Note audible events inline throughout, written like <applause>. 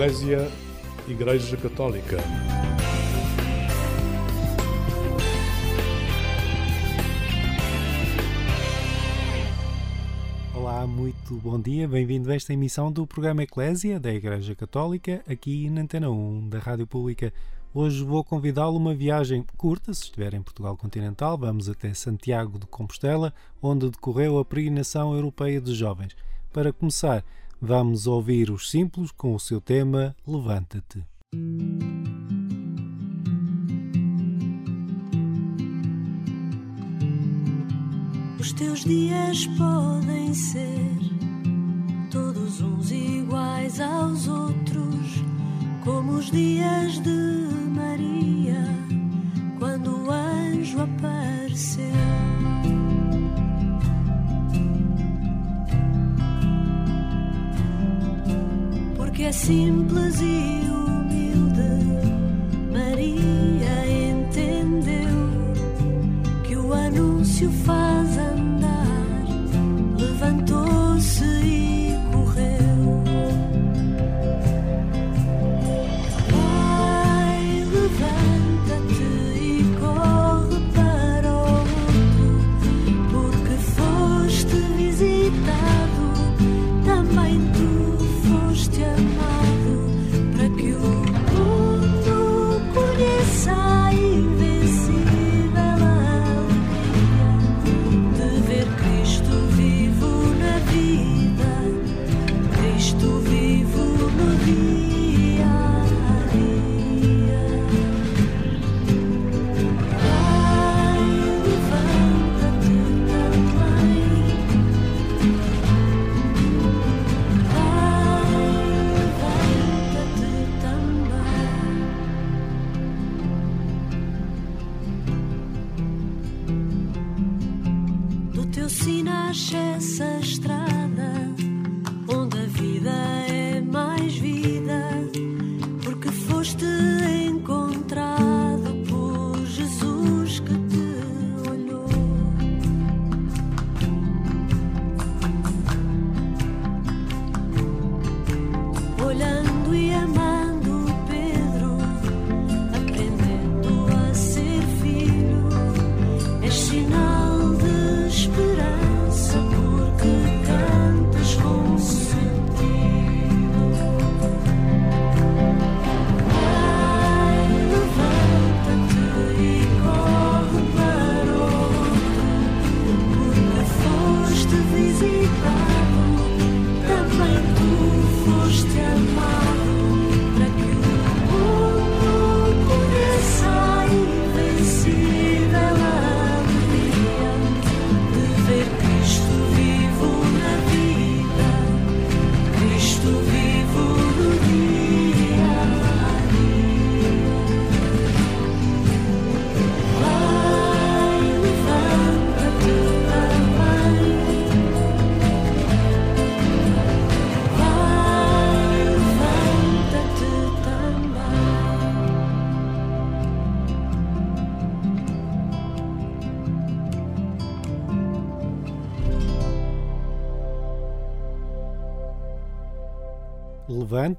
Eclésia Igreja Católica. Olá, muito bom dia, bem-vindo a esta emissão do programa Eclésia da Igreja Católica, aqui na Antena 1 da Rádio Pública. Hoje vou convidá-lo uma viagem curta, se estiver em Portugal continental, vamos até Santiago de Compostela, onde decorreu a peregrinação europeia de jovens. Para começar, vamos ouvir os simples com o seu tema Levanta-te. Os teus dias podem ser todos uns iguais aos outros, como os dias de Maria, quando o anjo apareceu. Simples e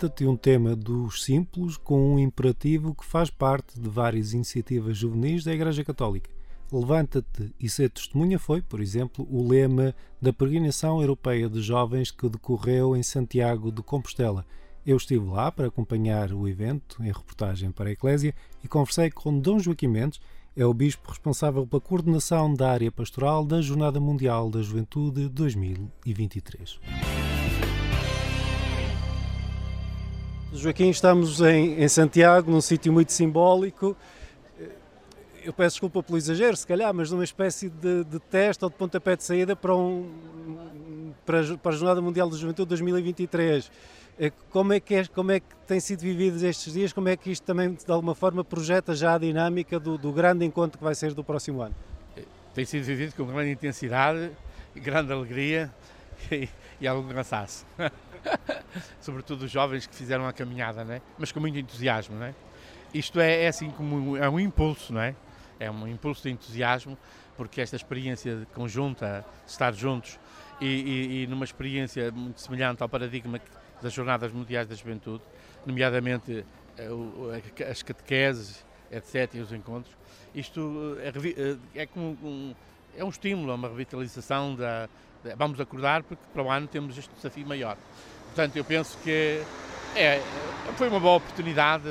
Levanta-te um tema dos simples com um imperativo que faz parte de várias iniciativas juvenis da Igreja Católica. Levanta-te e ser testemunha foi, por exemplo, o lema da peregrinação europeia de jovens que decorreu em Santiago de Compostela. Eu estive lá para acompanhar o evento em reportagem para a Eclésia e conversei com Dom Joaquim Mendes, é o bispo responsável pela coordenação da área pastoral da Jornada Mundial da Juventude 2023. Joaquim, estamos em, em Santiago, num sítio muito simbólico. Eu peço desculpa pelo exagero, se calhar, mas numa espécie de, de teste ou de pontapé de saída para, um, para, a- para a Jornada Mundial da Juventude 2023. Eh, Como é, que é, como é que tem sido vividos estes dias? Como é que isto também, de alguma forma, projeta já a dinâmica do, do grande encontro que vai ser do próximo ano? tem sido vivido com grande intensidade, grande alegria <laughs> e, e algum cansaço. <laughs> <laughs> Sobretudo os jovens que fizeram a caminhada, né? mas com muito entusiasmo. Né? Isto é, é assim como é um impulso, não é? É um impulso de entusiasmo, porque esta experiência conjunta, estar juntos e, e, e numa experiência muito semelhante ao paradigma das Jornadas Mundiais da Juventude, nomeadamente as catequeses, etc., e os encontros. Isto é, é como um, é um estímulo, é uma revitalização da, da, Vamos acordar porque para o ano temos este desafio maior. Portanto, eu penso que é, foi uma boa oportunidade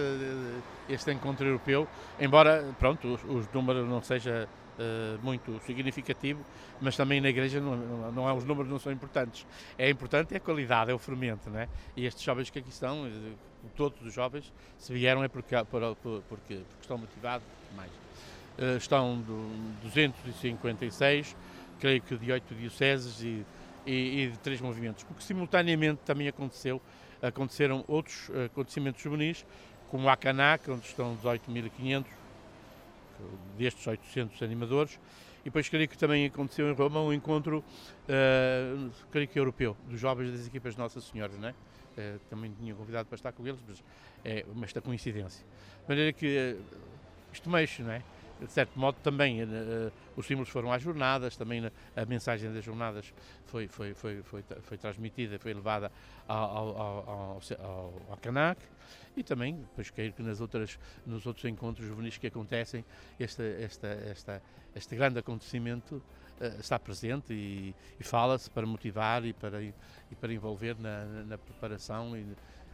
este encontro europeu, embora, pronto, os, os números não seja uh, muito significativo, mas também na igreja não, não, é, os números não são importantes. É importante é a qualidade, é o fermento, né? E estes jovens que aqui estão, eh, todos os jovens, se vieram é porque, porque, porque, porque estão motivados mais. Uh, estão do, 256, creio que de oito dioceses e, e, e de três movimentos, porque simultaneamente também aconteceu aconteceram outros acontecimentos juvenis, como a Canac, onde estão 18.500 destes 800 animadores, e depois creio que também aconteceu em Roma um encontro, uh, creio que europeu, dos jovens das equipas Nossa Senhora, né? Uh, também tinha convidado para estar com eles, mas é uma esta coincidência. De maneira que uh, isto mexe, não é? De certo modo também uh, os símbolos foram às jornadas, também a mensagem das jornadas foi, foi, foi, foi, foi transmitida, foi levada ao, ao, ao, ao, ao Canac e também, depois creio que nas outras, nos outros encontros juvenis que acontecem, este, esta, esta, este grande acontecimento uh, está presente e, e fala-se para motivar e para, e para envolver na, na preparação e,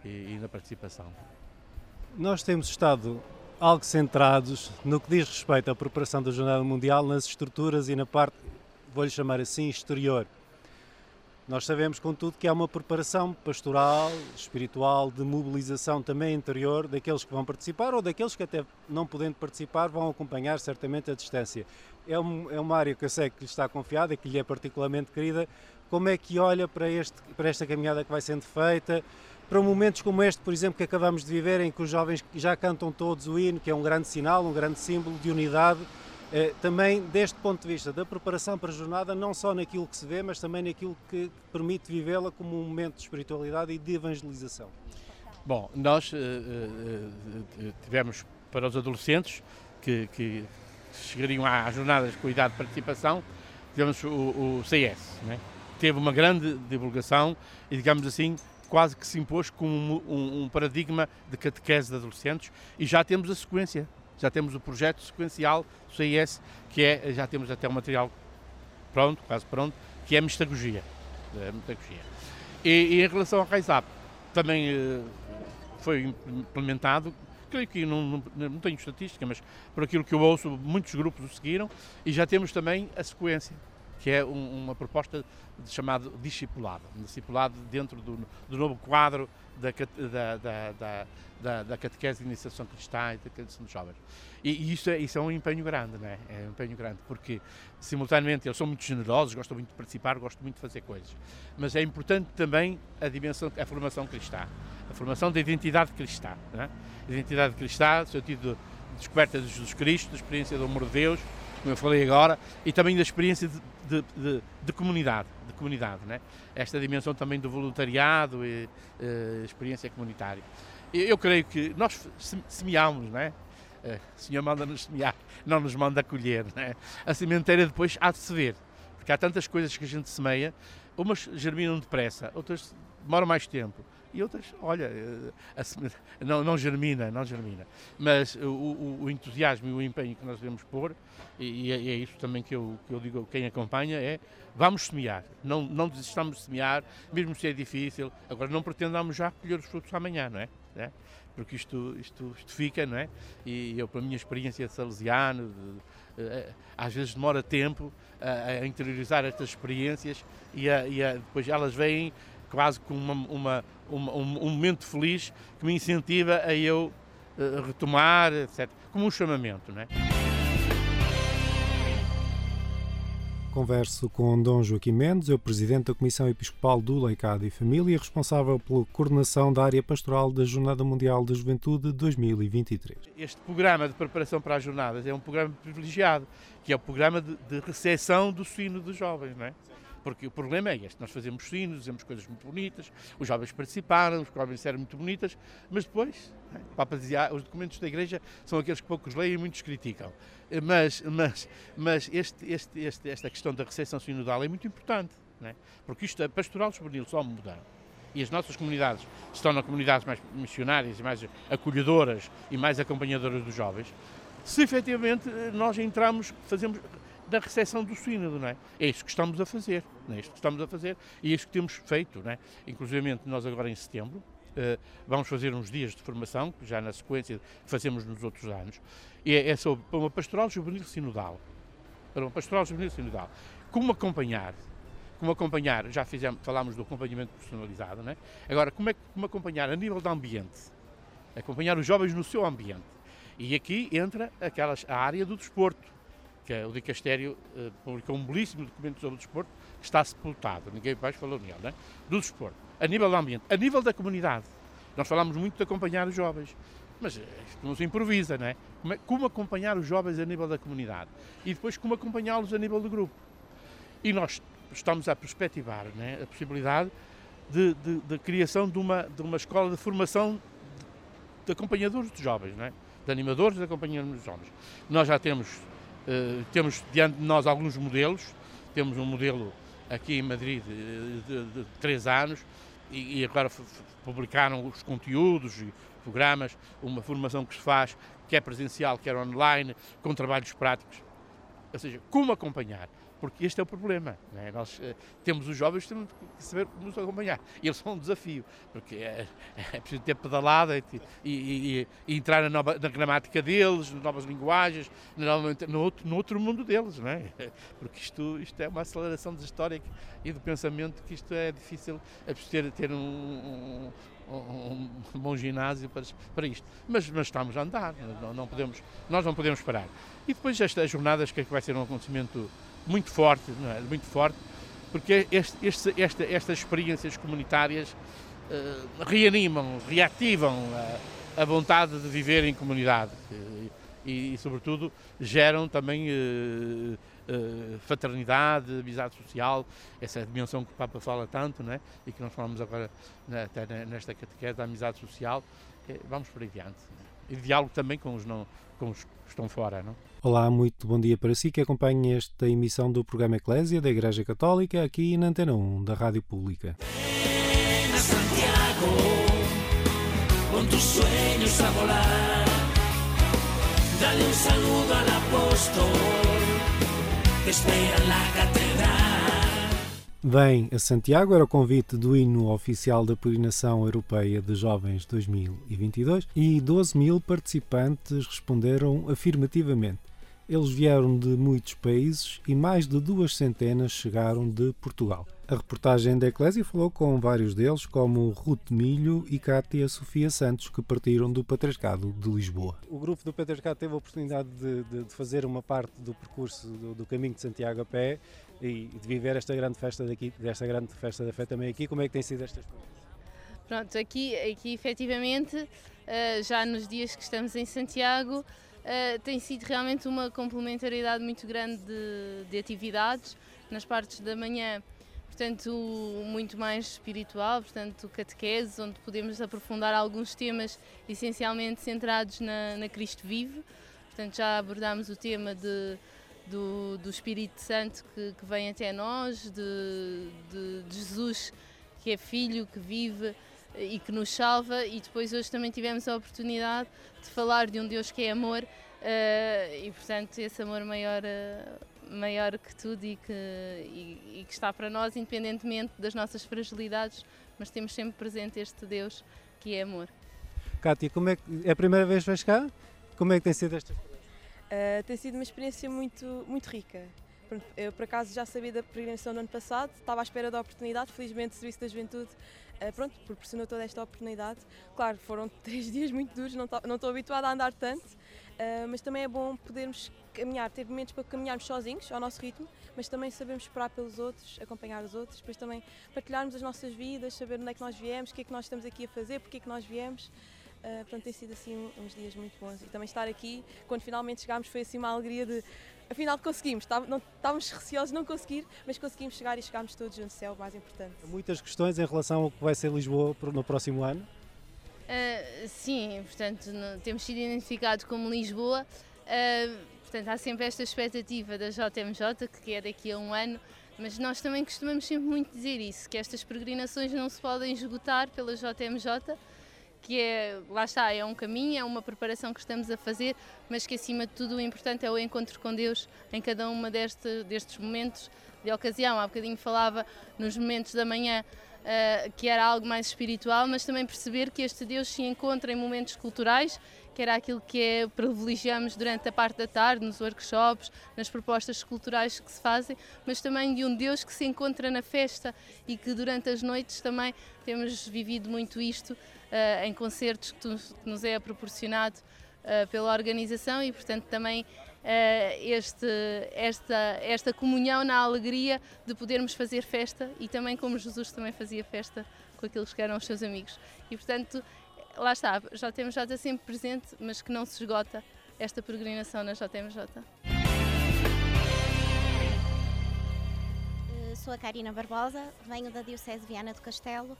e, e na participação. Nós temos estado algo centrados no que diz respeito à preparação da Jornada Mundial nas estruturas e na parte, vou-lhe chamar assim, exterior. Nós sabemos, contudo, que há uma preparação pastoral, espiritual, de mobilização também interior daqueles que vão participar ou daqueles que, até não podendo participar, vão acompanhar certamente a distância. É, um, é uma área que eu sei que lhe está confiada e que lhe é particularmente querida. Como é que olha para, este, para esta caminhada que vai sendo feita? Para momentos como este, por exemplo, que acabamos de viver, em que os jovens já cantam todos o hino, que é um grande sinal, um grande símbolo de unidade, eh, também deste ponto de vista da preparação para a jornada, não só naquilo que se vê, mas também naquilo que permite vivê-la como um momento de espiritualidade e de evangelização. Bom, nós uh, uh, tivemos para os adolescentes que, que chegariam às jornadas de cuidado de participação, tivemos o, o CS, né? teve uma grande divulgação e, digamos assim, quase que se impôs como um, um, paradigma de catequese de adolescentes e já temos a sequência, já temos o projeto sequencial do CIS, que é, já temos até o material pronto, quase pronto, que é a mistagogia. É mistagogia. E, e, em relação ao RAISAP, também uh, foi implementado, creio que não, não, não, tenho estatística, mas por aquilo que eu ouço, muitos grupos o seguiram e já temos também a sequência que é um, uma proposta de chamado discipulado, um discipulado dentro do, do novo quadro da, da, da, da, da catequese de iniciação cristã e da catequese dos jovens. E, e, isso, é, isso é um empenho grande, não é? Um empenho grande, porque simultaneamente eles são muito generosos, gostam muito de participar, gostam muito de fazer coisas. Mas é importante também a dimensão, a formação cristã, a formação da identidade cristã. É? A identidade cristã, no sentido de descoberta de Jesus Cristo, da experiência do amor de Deus, como eu falei agora, e também da experiência de, de, de, de comunidade, de comunidade, né? esta dimensão também do voluntariado e uh, experiência comunitária. Eu creio que nós semeamos, não é? Uh, o Senhor manda-nos semear, não nos manda colher. Né? A sementeira depois há de se ver, porque há tantas coisas que a gente semeia, umas germinam depressa, outras demoram mais tempo e outras, olha, eh, não, não germina, não germina. Mas o, o, o, entusiasmo e o empenho que nós devemos pôr, e, é, é isso também que eu, que eu digo a quem acompanha, é vamos semear, não, não desistamos de semear, mesmo se é difícil. Agora não pretendamos já colher os frutos amanhã, não é? é? Porque isto, isto, isto fica, não é? E eu, pela minha experiência de salesiano, de, de, eh, às vezes demora tempo a, a interiorizar estas experiências e, a, e a, depois elas vêm quase com uma, uma, uma, um, momento feliz que me incentiva a eu uh, retomar, etc. Como um chamamento, não é? Converso com Dom Joaquim Mendes, eu presidente da Comissão Episcopal do Leicado e Família, responsável pela coordenação da área pastoral da Jornada Mundial da Juventude 2023. Este programa de preparação para as jornadas é um programa privilegiado, que é o programa de, de recepção do sino dos jovens, não é? Porque o problema é este: nós fazemos sinos, dizemos coisas muito bonitas, os jovens participaram, os jovens disseram muito bonitas, mas depois, o Papa dizia, os documentos da Igreja são aqueles que poucos leem e muitos criticam. Mas, mas, mas este, este, este, esta questão da recepção sinodal é muito importante, né? porque isto, a pastoral juvenil só muda, e as nossas comunidades se tornam comunidades mais missionárias e mais acolhedoras e mais acompanhadoras dos jovens, se efetivamente nós entramos, fazemos da recepção do sínodo, não é? É isso que estamos a fazer, não é isto que estamos a fazer e é isso que temos feito, não é? Inclusive nós agora em setembro uh, vamos fazer uns dias de formação, já na sequência que fazemos nos outros anos, e é, é sobre uma pastoral juvenil sinodal, para uma pastoral juvenil sinodal, como acompanhar como acompanhar, já fizemos, falámos do acompanhamento personalizado, né? agora como é como acompanhar a nível de ambiente, acompanhar os jovens no seu ambiente. E aqui entra aquelas, a área do desporto, que é o Dicastério uh, publicou um belíssimo documento sobre o desporto, que está sepultado, ninguém mais falou nele, né? do desporto, a nível do ambiente, a nível da comunidade. Nós falamos muito de acompanhar os jovens, mas eh, isto não se improvisa, não é? Como, é? como acompanhar os jovens a nível da comunidade e depois como acompanhá-los a nível do grupo. E nós estamos a perspectivar né, a possibilidade de, de, de, criação de uma, de uma escola de formação de, de acompanhadores de jovens, né, de animadores de acompanhadores de jovens. Nós já temos, uh, temos diante de nós alguns modelos, temos um modelo aqui em Madrid de, de, de três anos e, e agora publicaram os conteúdos e programas, uma formação que se faz, quer presencial, quer online, com trabalhos práticos. Ou seja, como acompanhar porque este é o problema. É? Nós uh, temos os jovens, temos que saber nos acompanhar. E eles são um desafio, porque é, <laughs> é preciso ter pedalada e, e, e, e entrar na, nova, na, gramática deles, nas novas linguagens, no outro, no outro mundo deles, é? <laughs> Porque isto, isto é uma aceleração de história e do pensamento que isto é difícil, é preciso ter, ter um, um um, bom ginásio para, para isto. Mas, mas estamos a andar, não, não, podemos, nós não podemos parar. E depois estas jornadas, que, é que vai ser um acontecimento muito forte, é? muito forte, porque este, este, esta, estas experiências comunitárias uh, reanimam, reativam a, a, vontade de viver em comunidade e, e sobretudo, geram também uh, uh, fraternidade, amizade social, essa dimensão que o Papa fala tanto, né? e que nós falamos agora né, até nesta catequese da amizade social, vamos por adiante. E diálogo também com os, não, com os que estão fora. Não? Olá, muito bom dia para si que acompanha esta emissão do programa Eclésia da Igreja Católica aqui na Antena 1 da Rádio Pública. Vem a Santiago, era o convite do hino oficial da Peregrinação Europeia de Jovens 2022 e 12 mil participantes responderam afirmativamente. Eles vieram de muitos países e mais de duas centenas chegaram de Portugal. A reportagem da Eclésia falou com vários deles, como Ruth Milho e Cátia Sofia Santos, que partiram do Patriarcado de Lisboa. O grupo do Patriarcado teve a oportunidade de, de, de fazer uma parte do percurso do, do, caminho de Santiago a pé e de viver esta grande festa daqui, desta grande festa da fé também aqui. Como é que tem sido esta experiência? Pronto, aqui, aqui efetivamente, eh, já nos dias que estamos em Santiago, eh, tem sido realmente uma complementaridade muito grande de, de atividades. Nas partes da manhã portanto, muito mais espiritual, portanto, catequese, onde podemos aprofundar alguns temas essencialmente centrados na, na Cristo Vive. Portanto, já abordámos o tema de, do, do Espírito Santo que, que vem até nós, de, de, de Jesus que é Filho, que vive e que nos salva, e depois hoje também tivemos a oportunidade de falar de um Deus que é amor, uh, e portanto esse amor maior uh, maior que tudo e que, e, e, que está para nós, independentemente das nossas fragilidades, mas temos sempre presente este Deus que é amor. Kátia, como é, que, é a primeira vez que vais cá? Como é que tem sido esta experiência? Uh, tem sido uma experiência muito, muito rica. Eu, por acaso, já sabia da peregrinação no ano passado, estava à espera da oportunidade, felizmente o Serviço da Juventude uh, pronto, proporcionou toda esta oportunidade. Claro, foram <laughs> três dias muito duros, não, não estou habituada a andar tanto, uh, mas também é bom podermos caminhar, ter momentos para caminharmos sozinhos, ao nosso ritmo, mas também sabemos esperar pelos outros, acompanhar os outros, depois também partilharmos as nossas vidas, saber onde é que nós viemos, o que é que nós estamos aqui a fazer, porque é que nós viemos. Uh, portanto, tem sido assim uns dias muito bons. E também estar aqui, quando finalmente chegámos, foi assim uma alegria de afinal conseguimos. não, estávamos receosos de não conseguir, mas conseguimos chegar e chegámos todos juntos, céu, o mais importante. Muitas questões em relação ao que vai ser Lisboa no próximo ano? Uh, sim, portanto, no, temos sido identificados como Lisboa. Uh, portanto, há sempre esta expectativa da JMJ, que é daqui a um ano, Mas nós também costumamos sempre muito dizer isso, que estas peregrinações não se podem esgotar pela JMJ, que é, lá está, é um caminho, é uma preparação que estamos a fazer, mas que acima de tudo o importante é o encontro com Deus em cada uma deste, destes momentos de ocasião. Há bocadinho falava nos momentos da manhã uh, que era algo mais espiritual, mas também perceber que este Deus se encontra em momentos culturais que era aquilo que é, privilegiamos durante a parte da tarde, nos workshops, nas propostas culturais que se fazem, mas também de um Deus que se encontra na festa e que durante as noites também temos vivido muito isto uh, em concertos que, tu, que, nos é proporcionado uh, pela organização e, portanto, também uh, este, esta, esta comunhão na alegria de podermos fazer festa e também como Jesus também fazia festa com aqueles que eram os seus amigos. E, portanto, lá está, já temos já sempre presente, mas que não se esgota esta peregrinação na JMJ. Sou a Karina Barbosa, venho da Diocese de Viana do Castelo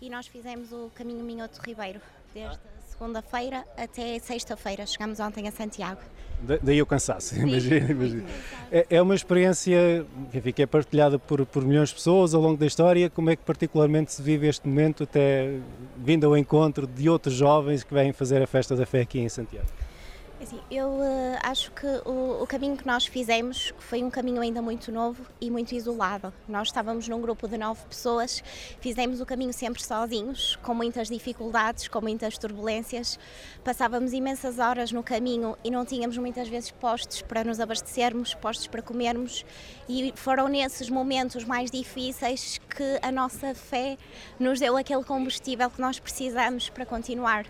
e nós fizemos o caminho Minhoto Ribeiro desde segunda-feira até sexta-feira. Chegamos ontem a Santiago. Da, daí o cansaço, imagino. imagino. É, é, uma experiência enfim, que é partilhada por, por milhões de pessoas ao longo da história. Como é que particularmente se vive este momento, até vindo ao encontro de outros jovens que vêm fazer a festa da fé aqui em Santiago? Assim, eu uh, acho que o, o, caminho que nós fizemos foi um caminho ainda muito novo e muito isolado. Nós estávamos num grupo de nove pessoas, fizemos o caminho sempre sozinhos, com muitas dificuldades, com muitas turbulências. Passávamos imensas horas no caminho e não tínhamos muitas vezes postos para nos abastecermos, postos para comermos. E foram nesses momentos mais difíceis que a nossa fé nos deu aquele combustível que nós precisamos para continuar.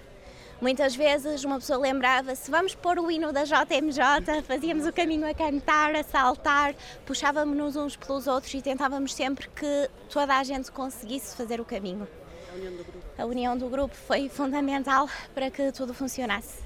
Muitas vezes uma pessoa lembrava-se, vamos pôr o hino da JMJ, fazíamos o caminho a cantar, a saltar, puxávamos-nos uns pelos outros e tentávamos sempre que toda a gente conseguisse fazer o caminho. A união do grupo, a união do grupo foi fundamental para que tudo funcionasse.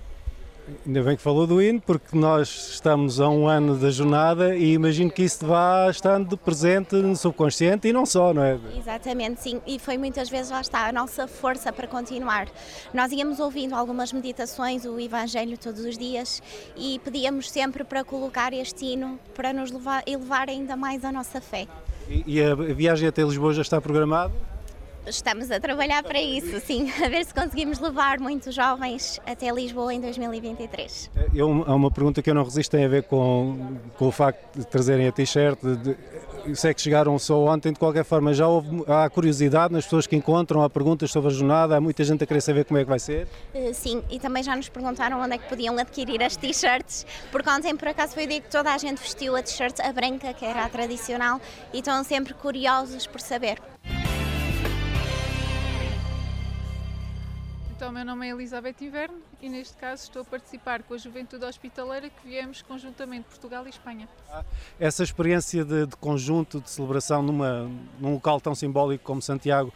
Ainda bem que falou do hino, porque nós estamos a um ano da jornada e imagino que isso vá estando presente no subconsciente e não só, não é? Exatamente, sim. E foi muitas vezes, lá está, a nossa força para continuar. Nós íamos ouvindo algumas meditações, o Evangelho todos os dias e pedíamos sempre para colocar este hino para nos levar, elevar ainda mais a nossa fé. E, e a viagem até Lisboa já está programada? Estamos a trabalhar para isso, sim, <laughs> a ver se conseguimos levar muitos jovens até Lisboa em 2023. Eu, há uma pergunta que eu não resisto, tem a ver com, com o facto de trazerem a t-shirt. Sei que chegaram só ontem, de qualquer forma, já houve, há curiosidade nas pessoas que encontram, há perguntas sobre a jornada, há muita gente a querer saber como é que vai ser? Uh, sim, e também já nos perguntaram onde é que podiam adquirir as t-shirts, porque ontem por acaso foi o dia que toda a gente vestiu a t-shirt, a branca, que era a tradicional, e estão sempre curiosos por saber. Então, meu nome é Elizabeth Inverno e neste caso estou a participar com a Juventude Hospitaleira que viemos conjuntamente Portugal e Espanha. Essa experiência de, de conjunto, de celebração numa, num local tão simbólico como Santiago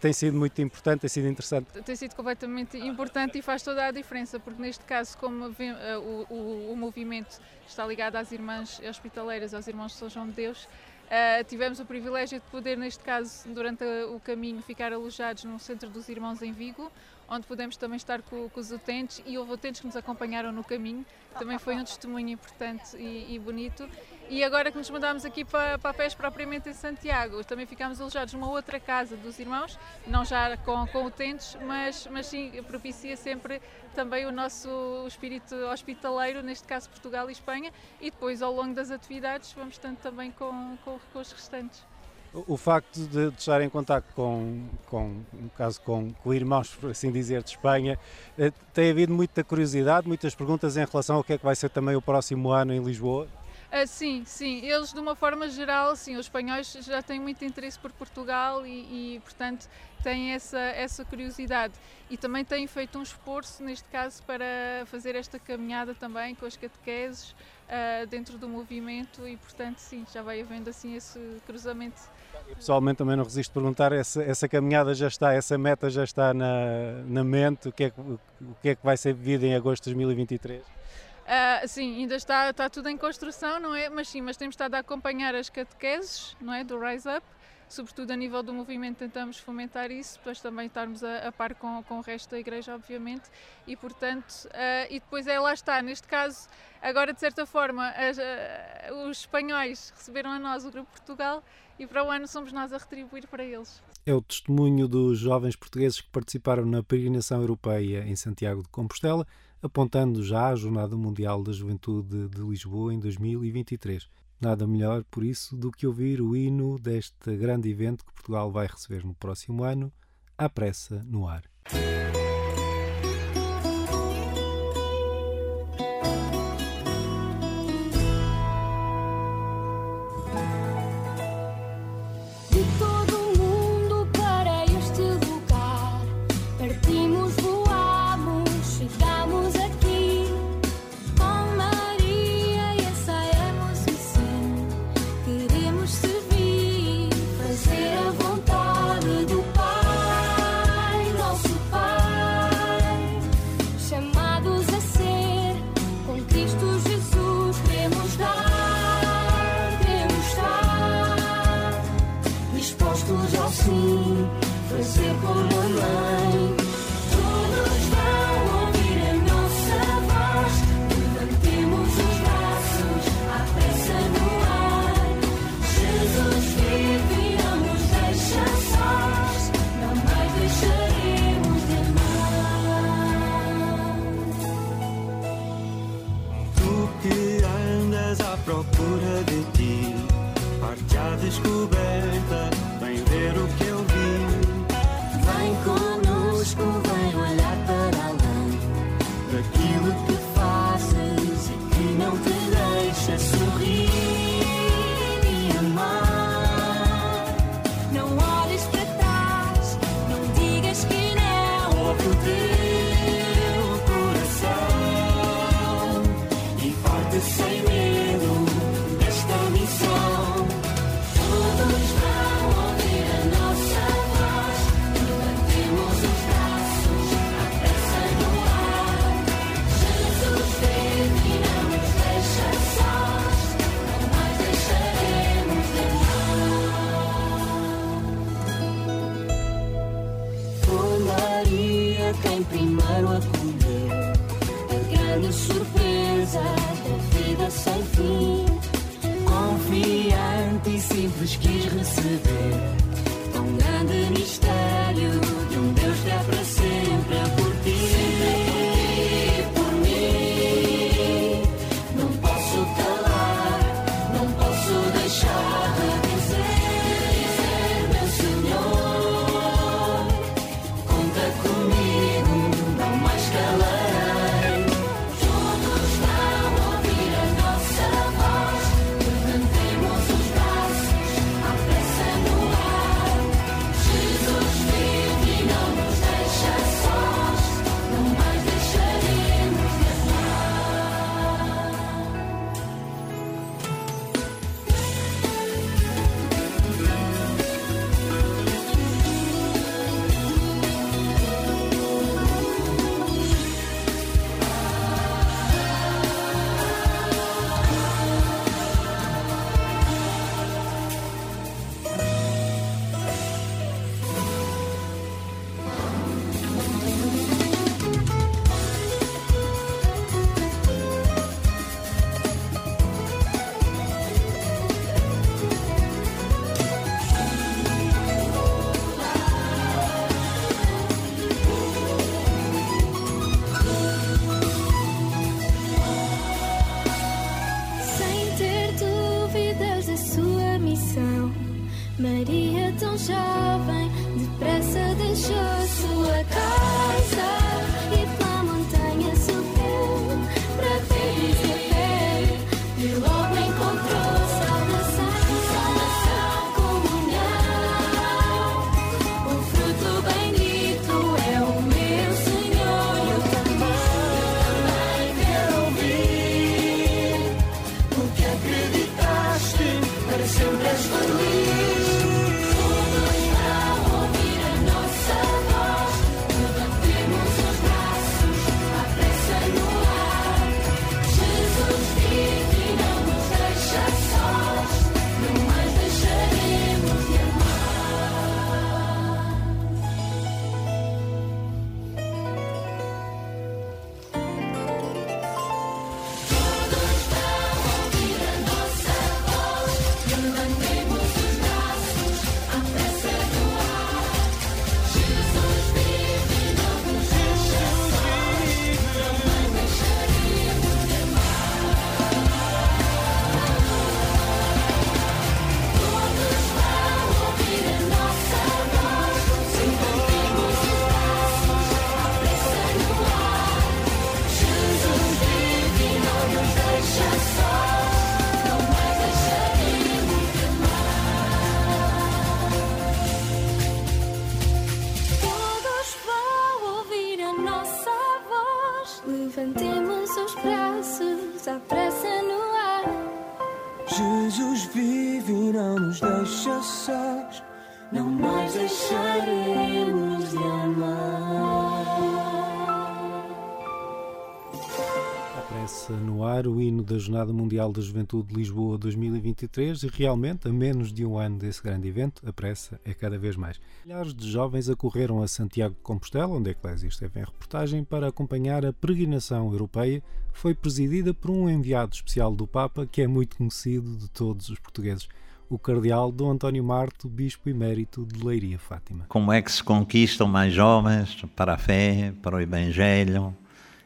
tem sido muito importante, tem sido interessante? Tem sido completamente importante e faz toda a diferença, porque neste caso, como eh, o, o, o movimento está ligado às irmãs hospitaleiras, aos irmãos de São João de Deus, Uh, tivemos o privilégio de poder, neste caso, durante o caminho, ficar alojados no Centro dos Irmãos em Vigo, onde pudemos também estar com, com, os utentes e houve utentes que nos acompanharam no caminho. Também foi um testemunho importante e, e bonito. E agora que nos mandámos aqui para, para a PES propriamente em Santiago, também ficámos alojados numa outra casa dos irmãos, não já com, com utentes, mas, mas sim propicia sempre também o nosso espírito hospitaleiro, neste caso Portugal e Espanha, e depois ao longo das atividades vamos estando também com, com, com os restantes. O, facto de, de, estar em contato com, com, no caso, com, com irmãos, por assim dizer, de Espanha, eh, tem havido muita curiosidade, muitas perguntas em relação ao que é que vai ser também o próximo ano em Lisboa? Uh, sim, sim. Eles, de uma forma geral, sim, os espanhóis já têm muito interesse por Portugal e, e, portanto, têm essa, essa curiosidade. E também têm feito um esforço, neste caso, para fazer esta caminhada também com as catequeses uh, dentro do movimento e, portanto, sim, já vai havendo assim esse cruzamento pessoalmente também não resisto a perguntar, essa, essa caminhada já está, essa meta já está na, na mente, o que, é o que é que vai ser vivido em agosto de 2023? Uh, sim, ainda está, está tudo em construção, não é? Mas sim, mas temos estado a acompanhar as catequeses, não é? Do Rise Up, sobretudo a nível do movimento, tentamos fomentar isso, depois também estarmos a, a par com, com o resto da Igreja, obviamente, e portanto, uh, e depois é lá está, neste caso, agora de certa forma, as, uh, os espanhóis receberam a nós o Grupo Portugal e para o ano somos nós a retribuir para eles. É o testemunho dos jovens portugueses que participaram na peregrinação europeia em Santiago de Compostela, apontando já a Jornada Mundial da Juventude de Lisboa em 2023. Nada melhor, por isso, do que ouvir o hino deste grande evento que Portugal vai receber no próximo ano, à pressa no ar. alone. Maria tão jovem, depressa deixou. Jornada Mundial da Juventude de Lisboa 2023 e realmente, a menos de um ano desse grande evento, a pressa é cada vez mais. Milhares de jovens acorreram a Santiago de Compostela, onde a Eclésia esteve em reportagem, para acompanhar a peregrinação europeia. Foi presidida por um enviado especial do Papa que é muito conhecido de todos os portugueses o cardeal Dom António Marto, bispo emérito de Leiria Fátima. Como é que se conquistam mais jovens para a fé, para o Evangelho,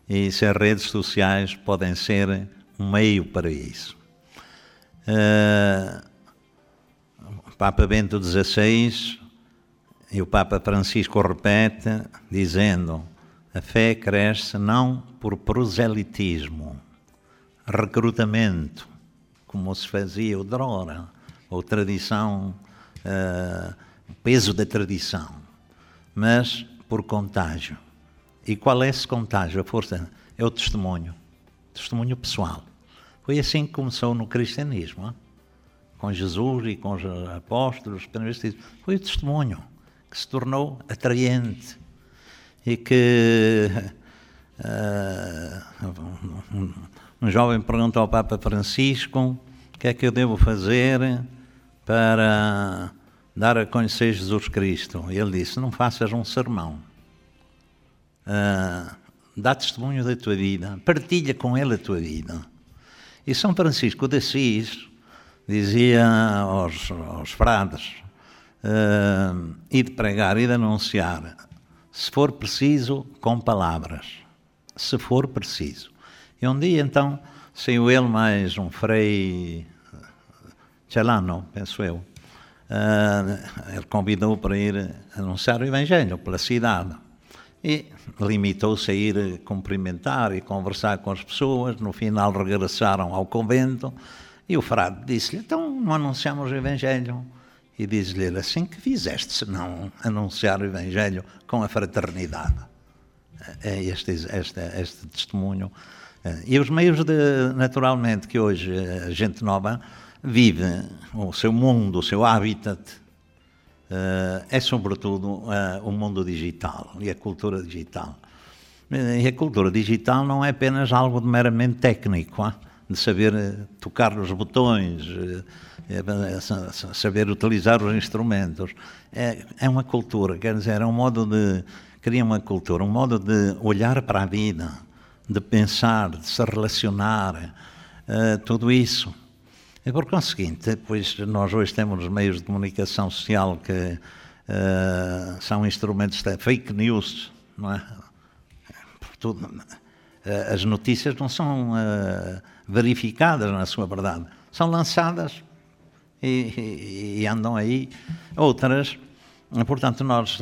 e se as redes sociais podem ser um meio para isso. O Papa Bento XVI e o Papa Francisco repete, dizendo: a fé cresce não por proselitismo, recrutamento, como se fazia outrora, ou tradição, uh, peso da tradição, mas por contágio. E qual é esse contágio? A força é o testemunho, testemunho pessoal. Foi assim que começou no cristianismo, com Jesus e com os apóstolos. Foi o testemunho que se tornou atraente e que uh, <laughs> um jovem perguntou ao Papa Francisco o que é que eu devo fazer para dar a conhecer Jesus Cristo. E ele disse: Não faças um sermão uh, dá testemunho da tua vida, partilha com ele a tua vida. E São Francisco de Assis dizia aos, aos frades, uh, e de pregar e de anunciar, se for preciso, com palavras, se for preciso. E um dia então saiu ele mais um frei Celano, penso eu, uh, ele convidou para ir anunciar o Evangelho pela cidade. E limitou-se a ir cumprimentar e conversar com as pessoas. No final regressaram ao convento e o frade disse-lhe: Então não anunciamos o Evangelho? E diz-lhe: Assim que fizeste, se não anunciar o Evangelho com a fraternidade. É este, este, este testemunho. E os meios, de, naturalmente, que hoje a gente nova vive o seu mundo, o seu habitat, Uh, é sobretudo uh, o mundo digital e a cultura digital. E a cultura digital não é apenas algo meramente técnico, de saber tocar nos botões, saber utilizar os instrumentos. É, é uma cultura, quer dizer, é um modo de. cria uma cultura, um modo de olhar para a vida, de pensar, de se relacionar, tudo isso. E por conseguinte, pois nós hoje temos os meios de comunicação social que uh, são instrumentos de fake news, não é? Tudo, uh, as notícias não são uh, verificadas na sua verdade, são lançadas e, e, e andam aí. Outras, portanto, nós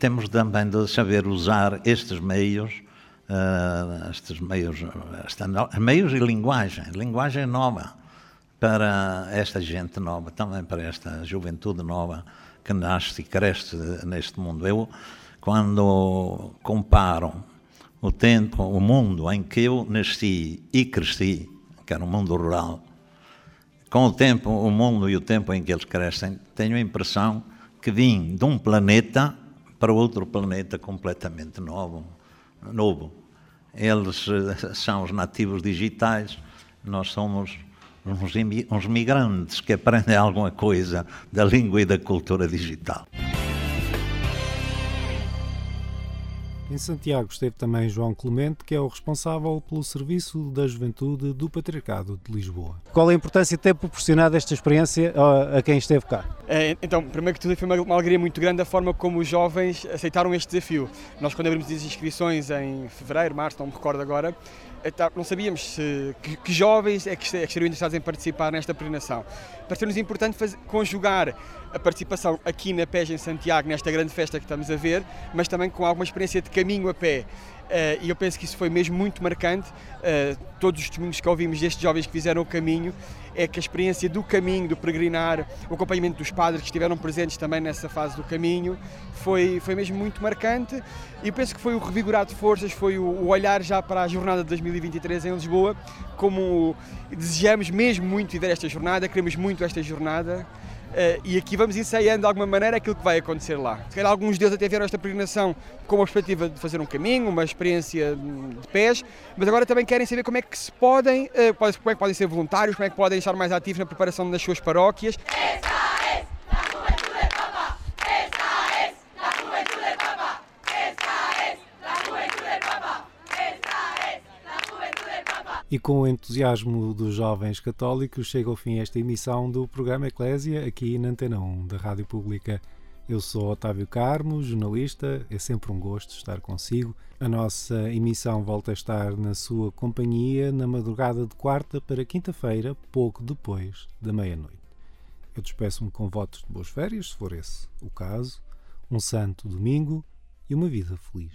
temos também de saber usar estes meios Uh, estes meios, esta, meios e linguagem, linguagem nova para esta gente nova, também para esta juventude nova que nasce e cresce neste mundo. Eu, quando comparo o tempo, o mundo em que eu nasci e cresci, que era um mundo rural, com o tempo, o mundo e o tempo em que eles crescem, tenho a impressão que vim de um planeta para outro planeta completamente novo. novo. Eles eh, são os nativos digitais, nós somos uns, uns migrantes que aprendem alguma coisa da língua e da cultura digital. Em Santiago esteve também João Clemente, que é o responsável pelo Serviço da Juventude do Patriarcado de Lisboa. Qual a importância de ter proporcionado esta experiência a, quem esteve cá? É, então, primeiro que tudo, foi uma, alegria muito grande a forma como os jovens aceitaram este desafio. Nós, quando abrimos as inscrições em fevereiro, março, não me recordo agora, eh, tá, não sabíamos se, que, que, jovens é que, é que estariam interessados em participar nesta peregrinação. Pareceu-nos importante fazer, conjugar a participação aqui na PES em Santiago, nesta grande festa que estamos a ver, mas também com alguma experiência de caminho a pé. Uh, e eu penso que isso foi mesmo muito marcante. Uh, todos os testemunhos que ouvimos destes jovens que fizeram o caminho é que a experiência do caminho, do peregrinar, o acompanhamento dos padres que estiveram presentes também nessa fase do caminho, foi, foi mesmo muito marcante. E eu penso que foi o revigorar de forças, foi o, o olhar já para a jornada de 2023 em Lisboa, como desejamos mesmo muito viver esta jornada, queremos muito esta jornada. Uh, e aqui vamos ensaiando de alguma maneira aquilo que vai acontecer lá. Se calhar alguns deles até vieram esta peregrinação com a perspectiva de fazer um caminho, uma experiência de pés, mas agora também querem saber como é que se podem, uh, como é que podem ser voluntários, como é que podem estar mais ativos na preparação das suas paróquias. E com o entusiasmo dos jovens católicos, chega ao fim esta emissão do programa Eclésia, aqui na Antena 1 da Rádio Pública. Eu sou Otávio Carmo, jornalista, é sempre um gosto estar consigo. A nossa emissão volta a estar na sua companhia na madrugada de quarta para quinta-feira, pouco depois da meia-noite. Eu despeço-me com votos de boas férias, se for esse o caso, um santo domingo e uma vida feliz.